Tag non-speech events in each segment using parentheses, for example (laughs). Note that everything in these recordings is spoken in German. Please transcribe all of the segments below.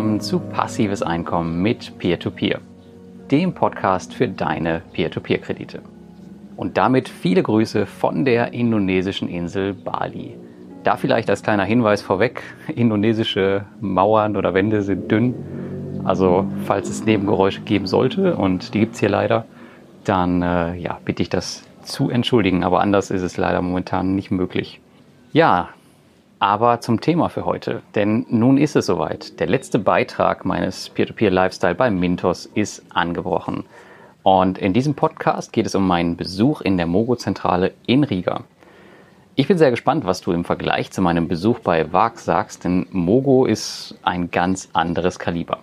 willkommen zu Passives Einkommen mit Peer-to-Peer, -Peer, dem Podcast für deine Peer-to-Peer-Kredite. Und damit viele Grüße von der indonesischen Insel Bali. Da vielleicht als kleiner Hinweis vorweg, indonesische Mauern oder Wände sind dünn. Also falls es Nebengeräusche geben sollte, und die gibt es hier leider, dann äh, ja, bitte ich das zu entschuldigen. Aber anders ist es leider momentan nicht möglich. Ja, aber zum Thema für heute, denn nun ist es soweit. Der letzte Beitrag meines Peer-to-Peer-Lifestyle bei Mintos ist angebrochen. Und in diesem Podcast geht es um meinen Besuch in der Mogo-Zentrale in Riga. Ich bin sehr gespannt, was du im Vergleich zu meinem Besuch bei VAG sagst, denn Mogo ist ein ganz anderes Kaliber.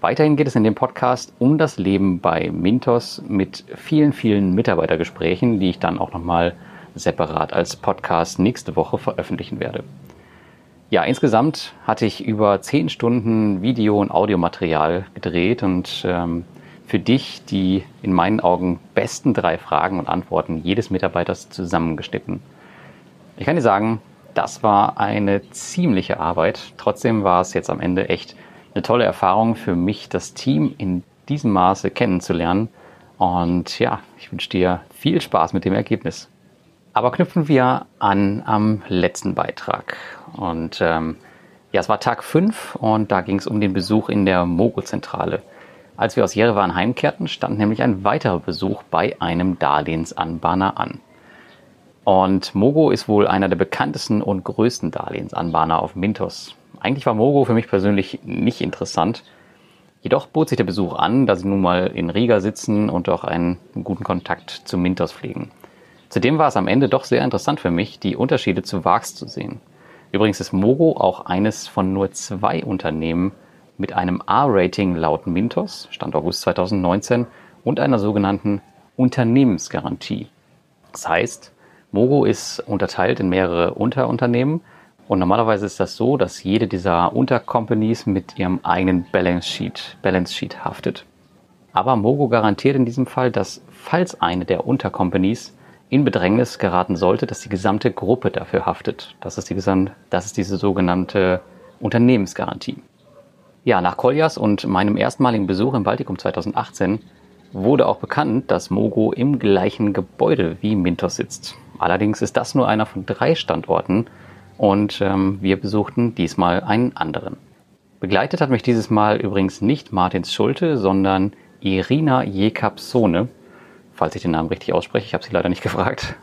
Weiterhin geht es in dem Podcast um das Leben bei Mintos mit vielen, vielen Mitarbeitergesprächen, die ich dann auch nochmal separat als Podcast nächste Woche veröffentlichen werde. Ja, insgesamt hatte ich über zehn Stunden Video- und Audiomaterial gedreht und ähm, für dich die in meinen Augen besten drei Fragen und Antworten jedes Mitarbeiters zusammengeschnitten. Ich kann dir sagen, das war eine ziemliche Arbeit. Trotzdem war es jetzt am Ende echt eine tolle Erfahrung für mich, das Team in diesem Maße kennenzulernen. Und ja, ich wünsche dir viel Spaß mit dem Ergebnis. Aber knüpfen wir an am letzten Beitrag. Und ähm, ja, es war Tag 5 und da ging es um den Besuch in der Mogo-Zentrale. Als wir aus Jerewan heimkehrten, stand nämlich ein weiterer Besuch bei einem Darlehensanbahner an. Und Mogo ist wohl einer der bekanntesten und größten Darlehensanbahner auf Mintos. Eigentlich war Mogo für mich persönlich nicht interessant. Jedoch bot sich der Besuch an, da sie nun mal in Riga sitzen und auch einen guten Kontakt zu Mintos pflegen. Zudem war es am Ende doch sehr interessant für mich, die Unterschiede zu VAX zu sehen. Übrigens ist Mogo auch eines von nur zwei Unternehmen mit einem A-Rating laut Mintos, Stand August 2019, und einer sogenannten Unternehmensgarantie. Das heißt, Mogo ist unterteilt in mehrere Unterunternehmen und normalerweise ist das so, dass jede dieser Untercompanies mit ihrem eigenen Balance Sheet, Balance Sheet haftet. Aber Mogo garantiert in diesem Fall, dass falls eine der Untercompanies in Bedrängnis geraten sollte, dass die gesamte Gruppe dafür haftet. Das ist, die, das ist diese sogenannte Unternehmensgarantie. Ja, nach Koljas und meinem erstmaligen Besuch im Baltikum 2018 wurde auch bekannt, dass Mogo im gleichen Gebäude wie Mintos sitzt. Allerdings ist das nur einer von drei Standorten und ähm, wir besuchten diesmal einen anderen. Begleitet hat mich dieses Mal übrigens nicht Martins Schulte, sondern Irina Jekapsone, falls ich den Namen richtig ausspreche. Ich habe sie leider nicht (laughs) gefragt.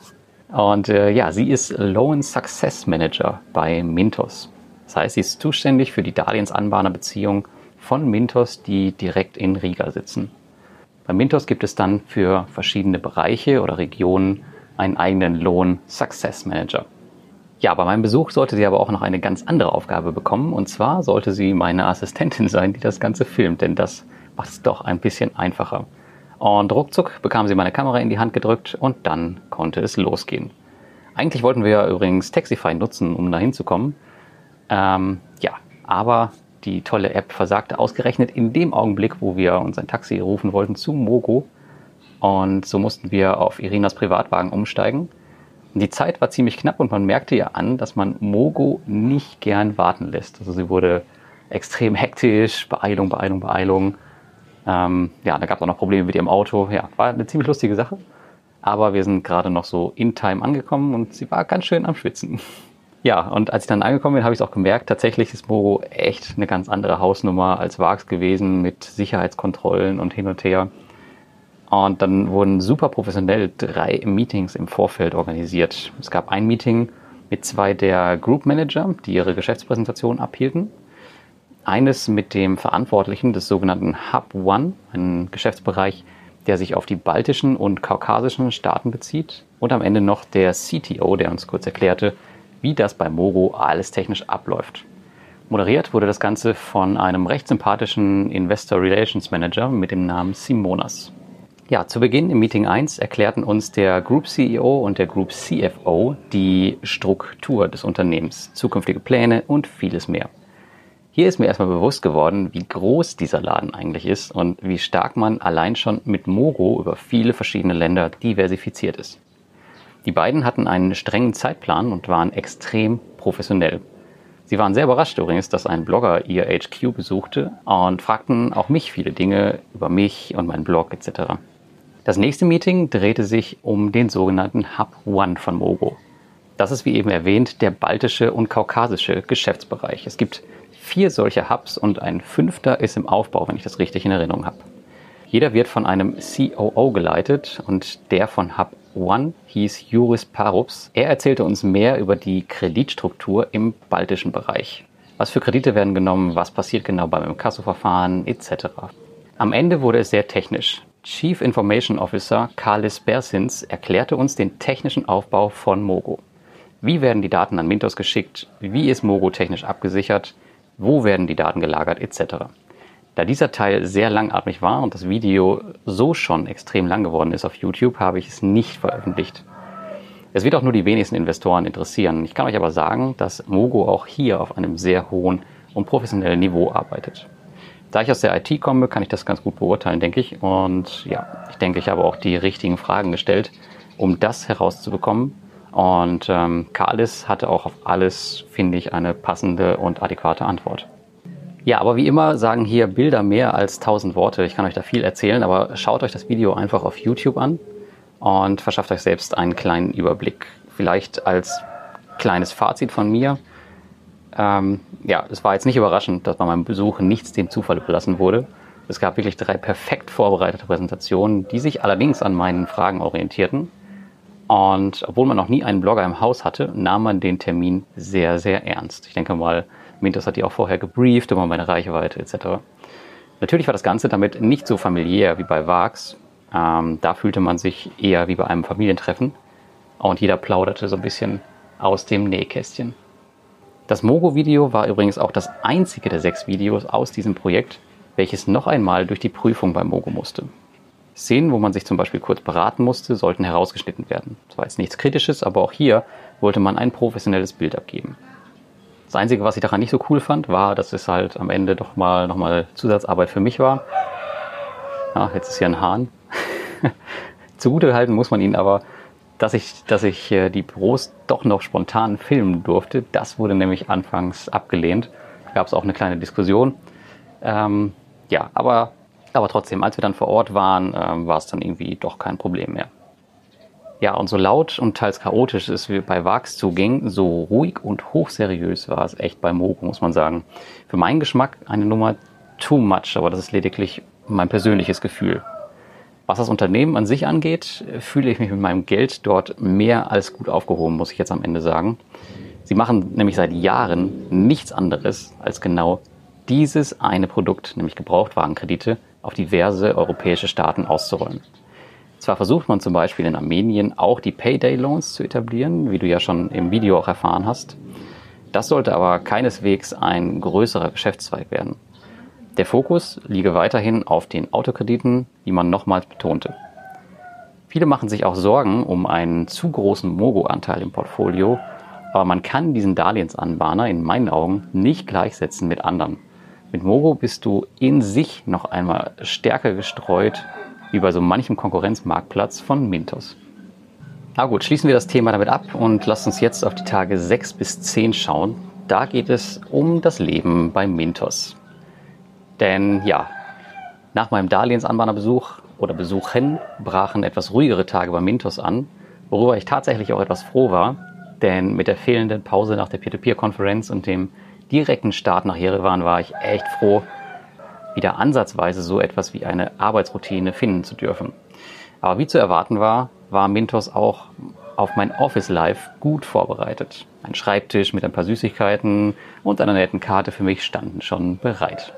Und äh, ja, sie ist Loan Success Manager bei Mintos. Das heißt, sie ist zuständig für die Darlehensanbahnerbeziehung von Mintos, die direkt in Riga sitzen. Bei Mintos gibt es dann für verschiedene Bereiche oder Regionen einen eigenen Loan Success Manager. Ja, bei meinem Besuch sollte sie aber auch noch eine ganz andere Aufgabe bekommen. Und zwar sollte sie meine Assistentin (laughs) sein, die das Ganze filmt, denn das macht es doch ein bisschen einfacher. Und ruckzuck bekam sie meine Kamera in die Hand gedrückt und dann konnte es losgehen. Eigentlich wollten wir übrigens Taxify nutzen, um da hinzukommen. Ähm, ja, aber die tolle App versagte ausgerechnet in dem Augenblick, wo wir uns ein Taxi rufen wollten zu Mogo. Und so mussten wir auf Irinas Privatwagen umsteigen. Die Zeit war ziemlich knapp und man merkte ja an, dass man Mogo nicht gern warten lässt. Also sie wurde extrem hektisch, Beeilung, Beeilung, Beeilung. Ähm, ja, da gab es auch noch Probleme mit ihrem Auto. Ja, war eine ziemlich lustige Sache. Aber wir sind gerade noch so in Time angekommen und sie war ganz schön am Schwitzen. (laughs) Ja, und als ich dann angekommen bin, habe ich es auch gemerkt, tatsächlich ist Moro echt eine ganz andere Hausnummer als Vax gewesen mit Sicherheitskontrollen und hin und her. Und dann wurden super professionell drei Meetings im Vorfeld organisiert. Es gab ein Meeting mit zwei der Group Manager, die ihre Geschäftspräsentation abhielten eines mit dem Verantwortlichen des sogenannten Hub One, einem Geschäftsbereich, der sich auf die baltischen und kaukasischen Staaten bezieht. Und am Ende noch der CTO, der uns kurz erklärte, wie das bei Moro alles technisch abläuft. Moderiert wurde das Ganze von einem recht sympathischen Investor Relations Manager mit dem Namen Simonas. Ja, zu Beginn im Meeting 1 erklärten uns der Group CEO und der Group CFO die Struktur des Unternehmens, zukünftige Pläne und vieles mehr. Hier ist mir erstmal bewusst geworden, wie groß dieser Laden eigentlich ist und wie stark man allein schon mit Moro über viele verschiedene Länder diversifiziert ist. Die beiden hatten einen strengen Zeitplan und waren extrem professionell. Sie waren sehr überrascht übrigens, dass ein Blogger ihr HQ besuchte und fragten auch mich viele Dinge über mich und meinen Blog etc. Das nächste Meeting drehte sich um den sogenannten Hub One von Mogo. Das ist wie eben erwähnt der baltische und kaukasische Geschäftsbereich. Es gibt vier solcher Hubs und ein fünfter ist im Aufbau, wenn ich das richtig in Erinnerung habe. Jeder wird von einem COO geleitet und der von Hub One hieß Juris Parups. Er erzählte uns mehr über die Kreditstruktur im baltischen Bereich. Was für Kredite werden genommen, was passiert genau beim Inkasso-Verfahren etc. Am Ende wurde es sehr technisch. Chief Information Officer Carlis Bersins erklärte uns den technischen Aufbau von Mogo. Wie werden die Daten an Mintos geschickt? Wie ist Mogo technisch abgesichert? Wo werden die Daten gelagert etc. Da dieser Teil sehr langatmig war und das Video so schon extrem lang geworden ist auf YouTube, habe ich es nicht veröffentlicht. Es wird auch nur die wenigsten Investoren interessieren. Ich kann euch aber sagen, dass Mogo auch hier auf einem sehr hohen und professionellen Niveau arbeitet. Da ich aus der IT komme, kann ich das ganz gut beurteilen, denke ich. Und ja, ich denke, ich habe auch die richtigen Fragen gestellt, um das herauszubekommen. Und ähm, Kalis hatte auch auf alles, finde ich, eine passende und adäquate Antwort. Ja, aber wie immer sagen hier Bilder mehr als tausend Worte. Ich kann euch da viel erzählen, aber schaut euch das Video einfach auf YouTube an und verschafft euch selbst einen kleinen Überblick. Vielleicht als kleines Fazit von mir. Ähm, ja, es war jetzt nicht überraschend, dass bei meinem Besuch nichts dem Zufall überlassen wurde. Es gab wirklich drei perfekt vorbereitete Präsentationen, die sich allerdings an meinen Fragen orientierten. Und obwohl man noch nie einen Blogger im Haus hatte, nahm man den Termin sehr, sehr ernst. Ich denke mal, Mintos hat die auch vorher gebrieft über meine Reichweite etc. Natürlich war das Ganze damit nicht so familiär wie bei Vax. Ähm, da fühlte man sich eher wie bei einem Familientreffen und jeder plauderte so ein bisschen aus dem Nähkästchen. Das Mogo-Video war übrigens auch das einzige der sechs Videos aus diesem Projekt, welches noch einmal durch die Prüfung bei Mogo musste. Szenen, wo man sich zum Beispiel kurz beraten musste, sollten herausgeschnitten werden. Das war jetzt nichts Kritisches, aber auch hier wollte man ein professionelles Bild abgeben. Das Einzige, was ich daran nicht so cool fand, war, dass es halt am Ende doch mal nochmal Zusatzarbeit für mich war. Ja, jetzt ist hier ein Hahn. (laughs) Zugute halten muss man ihn aber, dass ich, dass ich äh, die Büros doch noch spontan filmen durfte. Das wurde nämlich anfangs abgelehnt. Da gab es auch eine kleine Diskussion. Ähm, ja, aber, aber trotzdem, als wir dann vor Ort waren, ähm, war es dann irgendwie doch kein Problem mehr. Ja, und so laut und teils chaotisch es bei Vax zuging, so ruhig und hochseriös war es echt bei Mogo, muss man sagen. Für meinen Geschmack eine Nummer too much, aber das ist lediglich mein persönliches Gefühl. Was das Unternehmen an sich angeht, fühle ich mich mit meinem Geld dort mehr als gut aufgehoben, muss ich jetzt am Ende sagen. Sie machen nämlich seit Jahren nichts anderes als genau dieses eine Produkt, nämlich Gebrauchtwagenkredite, auf diverse europäische Staaten auszurollen. Zwar versucht man zum Beispiel in Armenien auch die Payday Loans zu etablieren, wie du ja schon im Video auch erfahren hast. Das sollte aber keineswegs ein größerer Geschäftszweig werden. Der Fokus liege weiterhin auf den Autokrediten, wie man nochmals betonte. Viele machen sich auch Sorgen um einen zu großen Mogo-Anteil im Portfolio, aber man kann diesen Darlehensanbahner in meinen Augen nicht gleichsetzen mit anderen. Mit Mogo bist du in sich noch einmal stärker gestreut wie bei so manchem Konkurrenzmarktplatz von Mintos. Na gut, schließen wir das Thema damit ab und lasst uns jetzt auf die Tage 6 bis 10 schauen. Da geht es um das Leben bei Mintos. Denn ja, nach meinem Darlehensanbahnerbesuch oder Besuchen brachen etwas ruhigere Tage bei Mintos an, worüber ich tatsächlich auch etwas froh war, denn mit der fehlenden Pause nach der Peer-to-Peer-Konferenz und dem direkten Start nach Jerewan war ich echt froh, wieder ansatzweise so etwas wie eine Arbeitsroutine finden zu dürfen. Aber wie zu erwarten war, war Mintos auch auf mein Office Life gut vorbereitet. Ein Schreibtisch mit ein paar Süßigkeiten und einer netten Karte für mich standen schon bereit.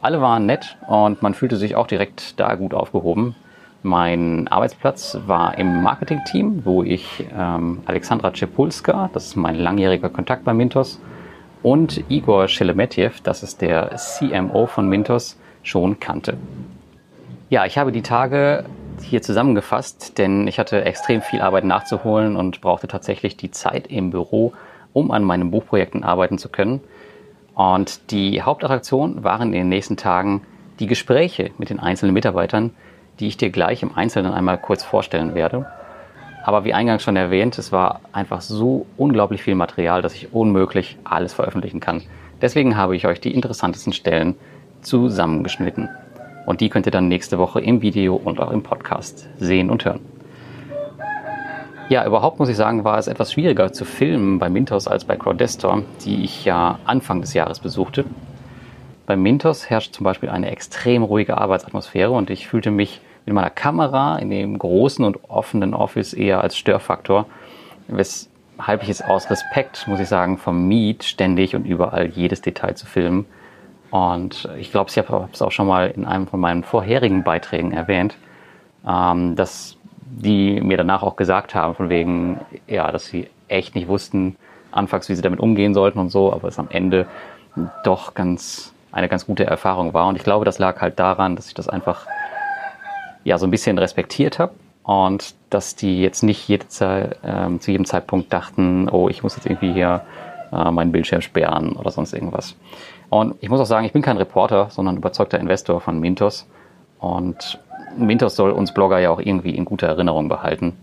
Alle waren nett und man fühlte sich auch direkt da gut aufgehoben. Mein Arbeitsplatz war im Marketing-Team, wo ich ähm, Alexandra Czepulska, das ist mein langjähriger Kontakt bei Mintos, und Igor Shelemetjev, das ist der CMO von Mintos, schon kannte. Ja, ich habe die Tage hier zusammengefasst, denn ich hatte extrem viel Arbeit nachzuholen und brauchte tatsächlich die Zeit im Büro, um an meinen Buchprojekten arbeiten zu können. Und die Hauptattraktion waren in den nächsten Tagen die Gespräche mit den einzelnen Mitarbeitern, die ich dir gleich im Einzelnen einmal kurz vorstellen werde. Aber wie eingangs schon erwähnt, es war einfach so unglaublich viel Material, dass ich unmöglich alles veröffentlichen kann. Deswegen habe ich euch die interessantesten Stellen zusammengeschnitten. Und die könnt ihr dann nächste Woche im Video und auch im Podcast sehen und hören. Ja, überhaupt muss ich sagen, war es etwas schwieriger zu filmen bei Mintos als bei Crowdestor, die ich ja Anfang des Jahres besuchte. Bei Mintos herrscht zum Beispiel eine extrem ruhige Arbeitsatmosphäre und ich fühlte mich mit meiner Kamera in dem großen und offenen Office eher als Störfaktor, weshalb ich es aus Respekt, muss ich sagen, vermied, ständig und überall jedes Detail zu filmen. Und ich glaube, ich habe es auch schon mal in einem von meinen vorherigen Beiträgen erwähnt, ähm, dass die mir danach auch gesagt haben, von wegen, ja, dass sie echt nicht wussten, anfangs, wie sie damit umgehen sollten und so, aber es am Ende doch ganz eine ganz gute Erfahrung war. Und ich glaube, das lag halt daran, dass ich das einfach ja so ein bisschen respektiert habe und dass die jetzt nicht jede Zeit, äh, zu jedem Zeitpunkt dachten, oh, ich muss jetzt irgendwie hier äh, meinen Bildschirm sperren oder sonst irgendwas. Und ich muss auch sagen, ich bin kein Reporter, sondern überzeugter Investor von Mintos. Und Mintos soll uns Blogger ja auch irgendwie in guter Erinnerung behalten.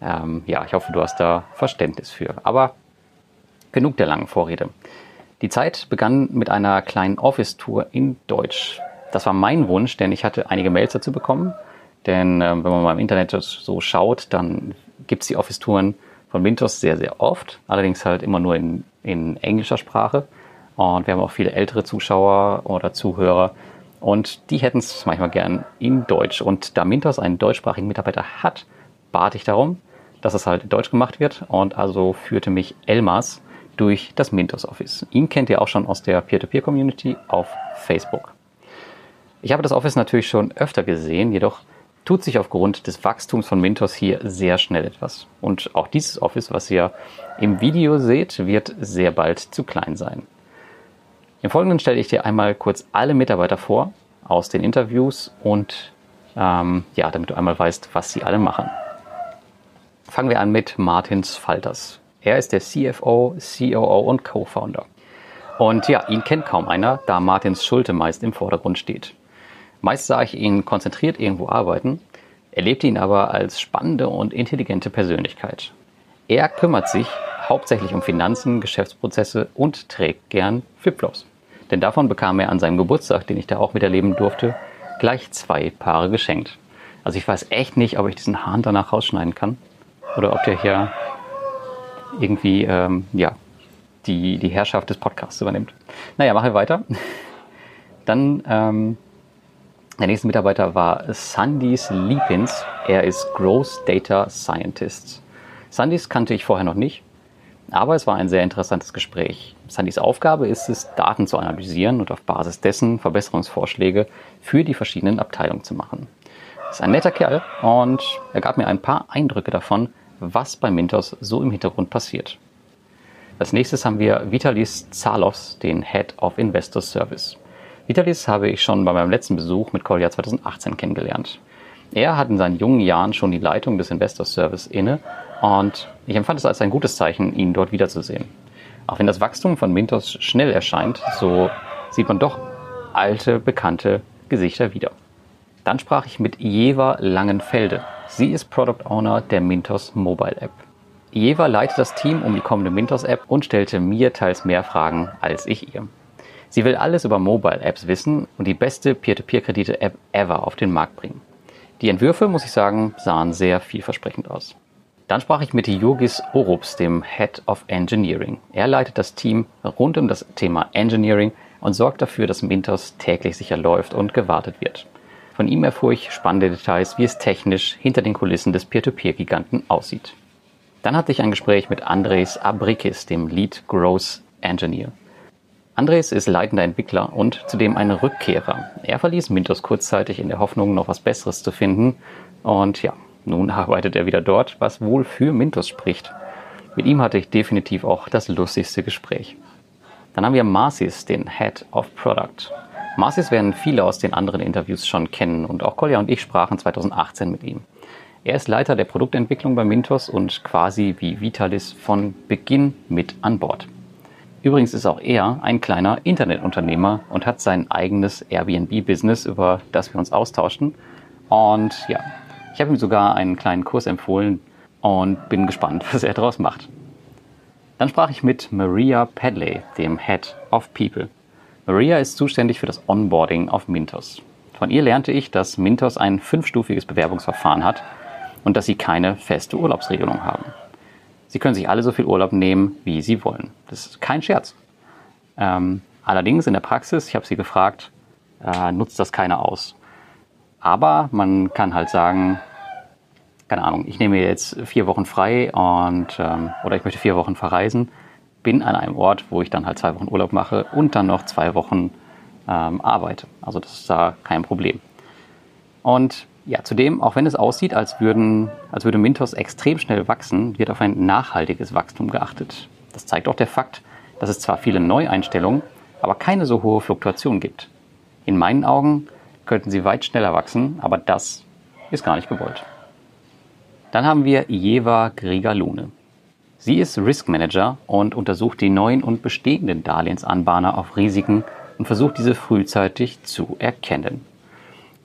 Ähm, ja, ich hoffe, du hast da Verständnis für. Aber genug der langen Vorrede. Die Zeit begann mit einer kleinen Office-Tour in Deutsch. Das war mein Wunsch, denn ich hatte einige Mails dazu bekommen. Denn äh, wenn man mal im Internet so schaut, dann gibt es die Office-Touren von Mintos sehr, sehr oft. Allerdings halt immer nur in, in englischer Sprache. Und wir haben auch viele ältere Zuschauer oder Zuhörer. Und die hätten es manchmal gern in Deutsch. Und da Mintos einen deutschsprachigen Mitarbeiter hat, bat ich darum, dass es halt in Deutsch gemacht wird. Und also führte mich Elmas durch das Mintos Office. Ihn kennt ihr auch schon aus der Peer-to-Peer-Community auf Facebook. Ich habe das Office natürlich schon öfter gesehen, jedoch tut sich aufgrund des Wachstums von Mintos hier sehr schnell etwas. Und auch dieses Office, was ihr im Video seht, wird sehr bald zu klein sein. Im Folgenden stelle ich dir einmal kurz alle Mitarbeiter vor aus den Interviews und ähm, ja, damit du einmal weißt, was sie alle machen. Fangen wir an mit Martins Falters. Er ist der CFO, COO und Co-Founder. Und ja, ihn kennt kaum einer, da Martins Schulte meist im Vordergrund steht. Meist sah ich ihn konzentriert irgendwo arbeiten, erlebte ihn aber als spannende und intelligente Persönlichkeit. Er kümmert sich hauptsächlich um Finanzen, Geschäftsprozesse und trägt gern Flipflops. Denn davon bekam er an seinem Geburtstag, den ich da auch miterleben durfte, gleich zwei Paare geschenkt. Also ich weiß echt nicht, ob ich diesen Hahn danach rausschneiden kann oder ob der hier irgendwie ähm, ja, die, die Herrschaft des Podcasts übernimmt. Naja, machen wir weiter. (laughs) Dann ähm, der nächste Mitarbeiter war Sandys Liepins. Er ist Growth Data Scientist. Sandys kannte ich vorher noch nicht, aber es war ein sehr interessantes Gespräch. Sandys Aufgabe ist es, Daten zu analysieren und auf Basis dessen Verbesserungsvorschläge für die verschiedenen Abteilungen zu machen. Ist ein netter Kerl und er gab mir ein paar Eindrücke davon, was bei Mintos so im Hintergrund passiert. Als nächstes haben wir Vitalis Zalos, den Head of Investor Service. Vitalis habe ich schon bei meinem letzten Besuch mit Kolja 2018 kennengelernt. Er hat in seinen jungen Jahren schon die Leitung des Investor Service inne und ich empfand es als ein gutes Zeichen, ihn dort wiederzusehen. Auch wenn das Wachstum von Mintos schnell erscheint, so sieht man doch alte, bekannte Gesichter wieder. Dann sprach ich mit Jeva Langenfelde. Sie ist Product Owner der Mintos Mobile App. Jeva leitet das Team um die kommende Mintos App und stellte mir teils mehr Fragen als ich ihr. Sie will alles über Mobile Apps wissen und die beste Peer-to-Peer-Kredite-App ever auf den Markt bringen. Die Entwürfe, muss ich sagen, sahen sehr vielversprechend aus. Dann sprach ich mit Jurgis Orups, dem Head of Engineering. Er leitet das Team rund um das Thema Engineering und sorgt dafür, dass Mintos täglich sicher läuft und gewartet wird. Von ihm erfuhr ich spannende Details, wie es technisch hinter den Kulissen des Peer-to-Peer-Giganten aussieht. Dann hatte ich ein Gespräch mit Andres Abrikis, dem Lead Growth Engineer. Andres ist leitender Entwickler und zudem ein Rückkehrer. Er verließ Mintos kurzzeitig in der Hoffnung, noch was Besseres zu finden. Und ja, nun arbeitet er wieder dort, was wohl für Mintos spricht. Mit ihm hatte ich definitiv auch das lustigste Gespräch. Dann haben wir Marcis, den Head of Product. Marcis werden viele aus den anderen Interviews schon kennen und auch Kolja und ich sprachen 2018 mit ihm. Er ist Leiter der Produktentwicklung bei Mintos und quasi wie Vitalis von Beginn mit an Bord. Übrigens ist auch er ein kleiner Internetunternehmer und hat sein eigenes Airbnb-Business, über das wir uns austauschen. Und ja, ich habe ihm sogar einen kleinen Kurs empfohlen, und bin gespannt, (laughs) was er daraus macht. Dann sprach ich mit Maria Padley, dem Head of People. Maria ist zuständig für das Onboarding auf Mintos. Von ihr lernte ich, dass Mintos ein fünfstufiges Bewerbungsverfahren hat und dass sie keine feste Urlaubsregelung haben. Sie können sich alle so viel Urlaub nehmen, wie sie wollen. Das ist kein Scherz. Ähm, allerdings in der Praxis, ich habe sie gefragt, äh, nutzt das keiner aus. Aber man kann halt sagen, keine Ahnung, ich nehme jetzt vier Wochen frei und ähm, oder ich möchte vier Wochen verreisen, bin an einem Ort, wo ich dann halt zwei Wochen Urlaub mache und dann noch zwei Wochen ähm, arbeite. Also das ist da kein Problem. Und ja, zudem, auch wenn es aussieht, als, würden, als würde Mintos extrem schnell wachsen, wird auf ein nachhaltiges Wachstum geachtet. Das zeigt auch der Fakt, dass es zwar viele Neueinstellungen, aber keine so hohe Fluktuation gibt. In meinen Augen könnten sie weit schneller wachsen, aber das ist gar nicht gewollt. Dann haben wir Jeva Grigalune. Sie ist Risk Manager und untersucht die neuen und bestehenden Darlehensanbahner auf Risiken und versucht diese frühzeitig zu erkennen.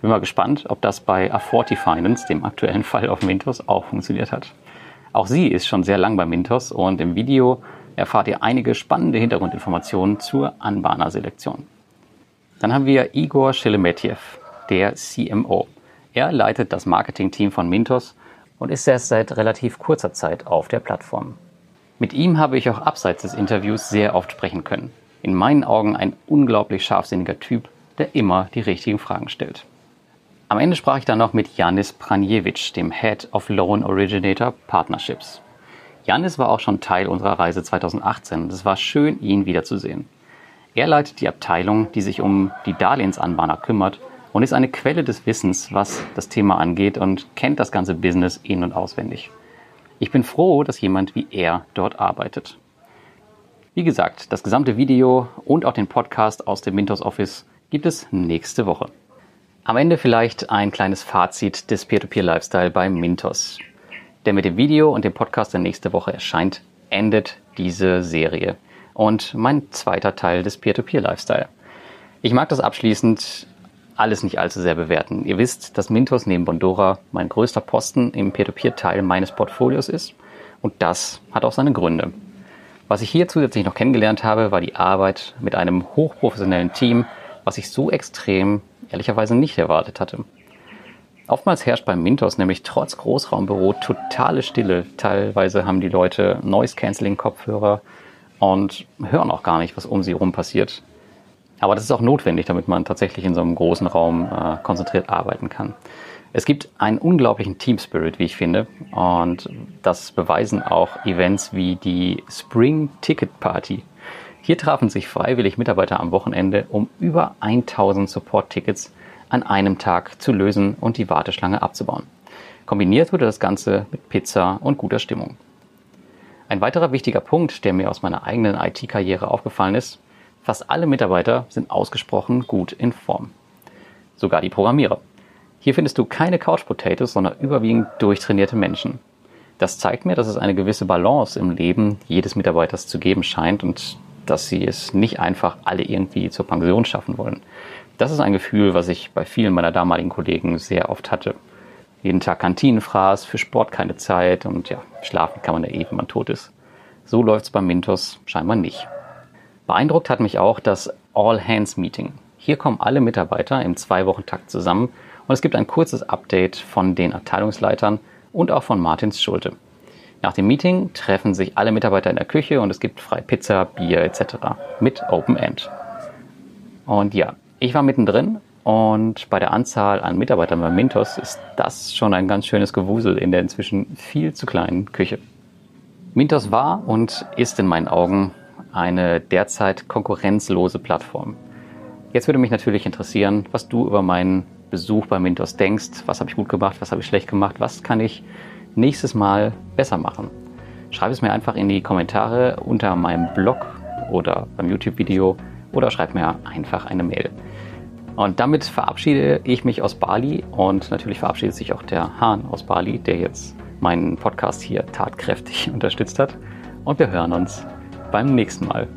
Bin mal gespannt, ob das bei A40 Finance, dem aktuellen Fall auf Mintos, auch funktioniert hat. Auch sie ist schon sehr lang bei Mintos und im Video erfahrt ihr einige spannende Hintergrundinformationen zur Anbahnerselektion. Dann haben wir Igor Shelemetjew, der CMO. Er leitet das Marketingteam von Mintos und ist erst seit relativ kurzer Zeit auf der Plattform. Mit ihm habe ich auch abseits des Interviews sehr oft sprechen können. In meinen Augen ein unglaublich scharfsinniger Typ, der immer die richtigen Fragen stellt. Am Ende sprach ich dann noch mit Janis Pranjewitsch, dem Head of Loan Originator Partnerships. Janis war auch schon Teil unserer Reise 2018 und es war schön, ihn wiederzusehen. Er leitet die Abteilung, die sich um die Darlehensanbahner kümmert und ist eine Quelle des Wissens, was das Thema angeht und kennt das ganze Business in- und auswendig. Ich bin froh, dass jemand wie er dort arbeitet. Wie gesagt, das gesamte Video und auch den Podcast aus dem Mintos Office gibt es nächste Woche. Am Ende vielleicht ein kleines Fazit des Peer-to-Peer-Lifestyle bei Mintos. Der mit dem Video und dem Podcast der nächste Woche erscheint, endet diese Serie. Und mein zweiter Teil des Peer-to-Peer-Lifestyle. Ich mag das abschließend alles nicht allzu sehr bewerten. Ihr wisst, dass Mintos neben Bondora mein größter Posten im Peer-to-Peer-Teil meines Portfolios ist. Und das hat auch seine Gründe. Was ich hier zusätzlich noch kennengelernt habe, war die Arbeit mit einem hochprofessionellen Team, was ich so extrem ehrlicherweise nicht erwartet hatte. Oftmals herrscht beim Mintos nämlich trotz Großraumbüro totale Stille. Teilweise haben die Leute Noise-Canceling-Kopfhörer und hören auch gar nicht, was um sie herum passiert. Aber das ist auch notwendig, damit man tatsächlich in so einem großen Raum äh, konzentriert arbeiten kann. Es gibt einen unglaublichen Team Spirit, wie ich finde. Und das beweisen auch Events wie die Spring Ticket Party, hier trafen sich freiwillig Mitarbeiter am Wochenende, um über 1000 Support-Tickets an einem Tag zu lösen und die Warteschlange abzubauen. Kombiniert wurde das Ganze mit Pizza und guter Stimmung. Ein weiterer wichtiger Punkt, der mir aus meiner eigenen IT-Karriere aufgefallen ist, fast alle Mitarbeiter sind ausgesprochen gut in Form. Sogar die Programmierer. Hier findest du keine Couch Potatoes, sondern überwiegend durchtrainierte Menschen. Das zeigt mir, dass es eine gewisse Balance im Leben jedes Mitarbeiters zu geben scheint und dass sie es nicht einfach alle irgendwie zur Pension schaffen wollen. Das ist ein Gefühl, was ich bei vielen meiner damaligen Kollegen sehr oft hatte. Jeden Tag Kantinenfraß, für Sport keine Zeit und ja, schlafen kann man ja eh, wenn man tot ist. So läuft es beim Mintos scheinbar nicht. Beeindruckt hat mich auch das All-Hands-Meeting. Hier kommen alle Mitarbeiter im Zwei-Wochen-Takt zusammen und es gibt ein kurzes Update von den Abteilungsleitern und auch von Martins Schulte. Nach dem Meeting treffen sich alle Mitarbeiter in der Küche und es gibt frei Pizza, Bier etc. mit Open End. Und ja, ich war mittendrin und bei der Anzahl an Mitarbeitern bei Mintos ist das schon ein ganz schönes Gewusel in der inzwischen viel zu kleinen Küche. Mintos war und ist in meinen Augen eine derzeit konkurrenzlose Plattform. Jetzt würde mich natürlich interessieren, was du über meinen Besuch bei Mintos denkst. Was habe ich gut gemacht, was habe ich schlecht gemacht, was kann ich nächstes Mal besser machen? Schreib es mir einfach in die Kommentare unter meinem Blog oder beim YouTube-Video oder schreib mir einfach eine Mail. Und damit verabschiede ich mich aus Bali und natürlich verabschiedet sich auch der Hahn aus Bali, der jetzt meinen Podcast hier tatkräftig (laughs) unterstützt hat. Und wir hören uns beim nächsten Mal.